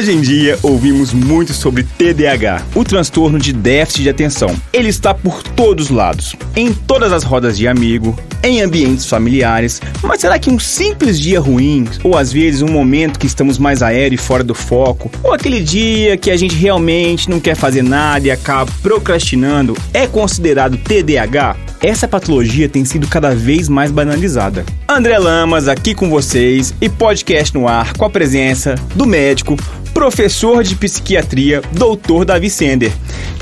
Hoje em dia, ouvimos muito sobre TDAH, o transtorno de déficit de atenção. Ele está por todos os lados, em todas as rodas de amigo, em ambientes familiares. Mas será que um simples dia ruim, ou às vezes um momento que estamos mais aéreo e fora do foco, ou aquele dia que a gente realmente não quer fazer nada e acaba procrastinando, é considerado TDAH? essa patologia tem sido cada vez mais banalizada. André Lamas aqui com vocês e podcast no ar com a presença do médico, professor de psiquiatria, Dr. Davi Sender,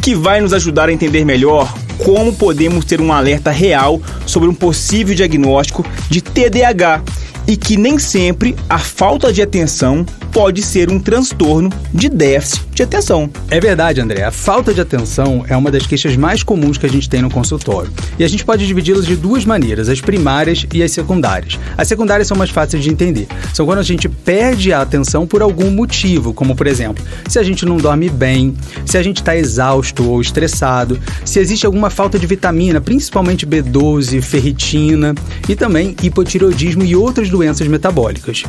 que vai nos ajudar a entender melhor como podemos ter um alerta real sobre um possível diagnóstico de TDAH e que nem sempre a falta de atenção pode ser um transtorno de déficit de atenção. É verdade, André. A falta de atenção é uma das queixas mais comuns que a gente tem no consultório. E a gente pode dividi-las de duas maneiras, as primárias e as secundárias. As secundárias são mais fáceis de entender. São quando a gente perde a atenção por algum motivo, como por exemplo, se a gente não dorme bem, se a gente está exausto ou estressado, se existe alguma falta de vitamina, principalmente B12, ferritina e também hipotireoidismo e outras doenças metabólicas.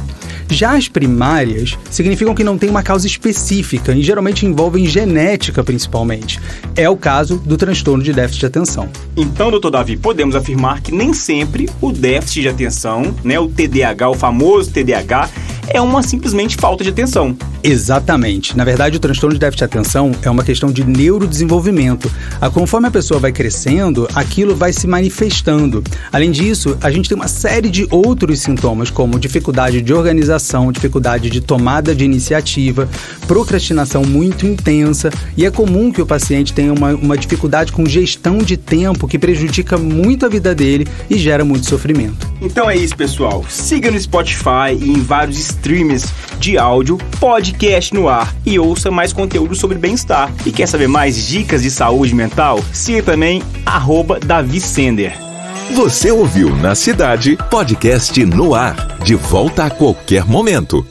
Já as primárias significam que não tem uma causa específica e geralmente envolvem genética principalmente. É o caso do transtorno de déficit de atenção. Então, doutor Davi, podemos afirmar que nem sempre o déficit de atenção, né, o TDAH, o famoso TDAH, é uma simplesmente falta de atenção. Exatamente. Na verdade, o transtorno de déficit de atenção é uma questão de neurodesenvolvimento. A conforme a pessoa vai crescendo, aquilo vai se manifestando. Além disso, a gente tem uma série de outros sintomas, como dificuldade de organização, dificuldade de tomada de iniciativa, procrastinação muito intensa, e é comum que o paciente tenha uma, uma dificuldade com gestão de tempo que prejudica muito a vida dele e gera muito sofrimento. Então é isso, pessoal. Siga no Spotify e em vários streams de áudio, podcast no ar e ouça mais conteúdo sobre bem-estar. E quer saber mais dicas de saúde mental? Siga também arroba Davi Sender. Você ouviu na cidade podcast no ar, de volta a qualquer momento.